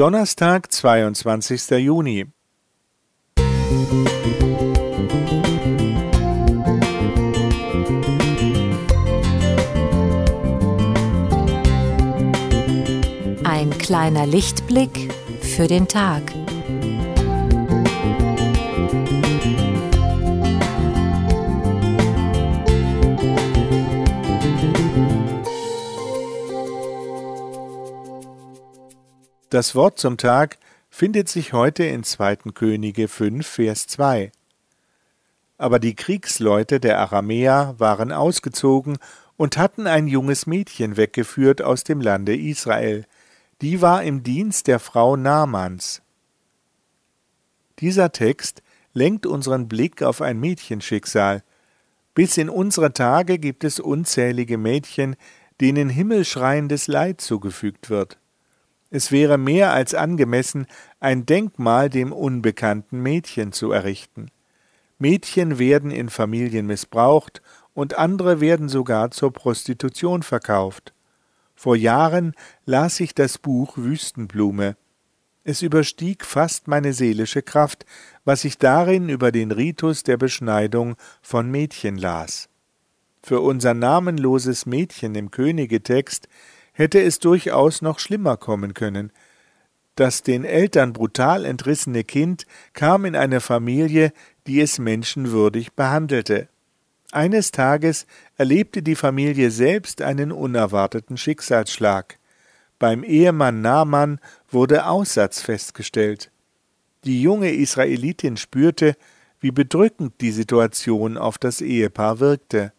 Donnerstag, 22. Juni. Ein kleiner Lichtblick für den Tag. Das Wort zum Tag findet sich heute in 2. Könige 5, Vers 2. Aber die Kriegsleute der Aramäer waren ausgezogen und hatten ein junges Mädchen weggeführt aus dem Lande Israel. Die war im Dienst der Frau Namans. Dieser Text lenkt unseren Blick auf ein Mädchenschicksal. Bis in unsere Tage gibt es unzählige Mädchen, denen himmelschreiendes Leid zugefügt wird. Es wäre mehr als angemessen, ein Denkmal dem unbekannten Mädchen zu errichten. Mädchen werden in Familien missbraucht und andere werden sogar zur Prostitution verkauft. Vor Jahren las ich das Buch Wüstenblume. Es überstieg fast meine seelische Kraft, was ich darin über den Ritus der Beschneidung von Mädchen las. Für unser namenloses Mädchen im Königetext hätte es durchaus noch schlimmer kommen können. Das den Eltern brutal entrissene Kind kam in eine Familie, die es menschenwürdig behandelte. Eines Tages erlebte die Familie selbst einen unerwarteten Schicksalsschlag. Beim Ehemann Naaman wurde Aussatz festgestellt. Die junge Israelitin spürte, wie bedrückend die Situation auf das Ehepaar wirkte.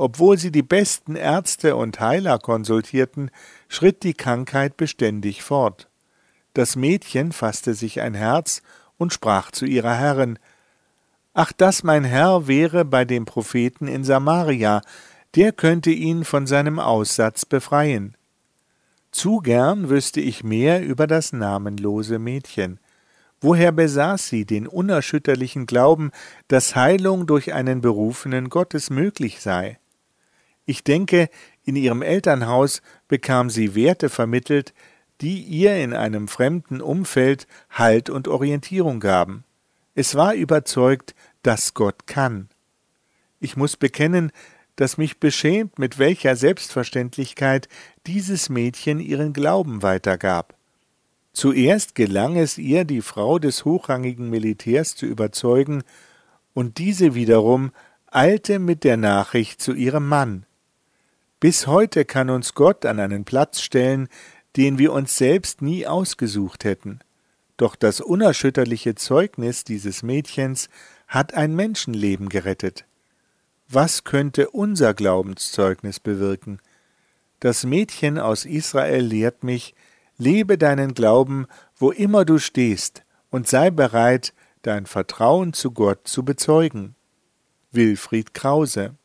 Obwohl sie die besten Ärzte und Heiler konsultierten, schritt die Krankheit beständig fort. Das Mädchen fasste sich ein Herz und sprach zu ihrer Herrin Ach, dass mein Herr wäre bei dem Propheten in Samaria, der könnte ihn von seinem Aussatz befreien. Zu gern wüsste ich mehr über das namenlose Mädchen. Woher besaß sie den unerschütterlichen Glauben, dass Heilung durch einen berufenen Gottes möglich sei? Ich denke, in ihrem Elternhaus bekam sie Werte vermittelt, die ihr in einem fremden Umfeld Halt und Orientierung gaben. Es war überzeugt, dass Gott kann. Ich muss bekennen, dass mich beschämt, mit welcher Selbstverständlichkeit dieses Mädchen ihren Glauben weitergab. Zuerst gelang es ihr, die Frau des hochrangigen Militärs zu überzeugen, und diese wiederum eilte mit der Nachricht zu ihrem Mann. Bis heute kann uns Gott an einen Platz stellen, den wir uns selbst nie ausgesucht hätten. Doch das unerschütterliche Zeugnis dieses Mädchens hat ein Menschenleben gerettet. Was könnte unser Glaubenszeugnis bewirken? Das Mädchen aus Israel lehrt mich, lebe deinen Glauben, wo immer du stehst, und sei bereit, dein Vertrauen zu Gott zu bezeugen. Wilfried Krause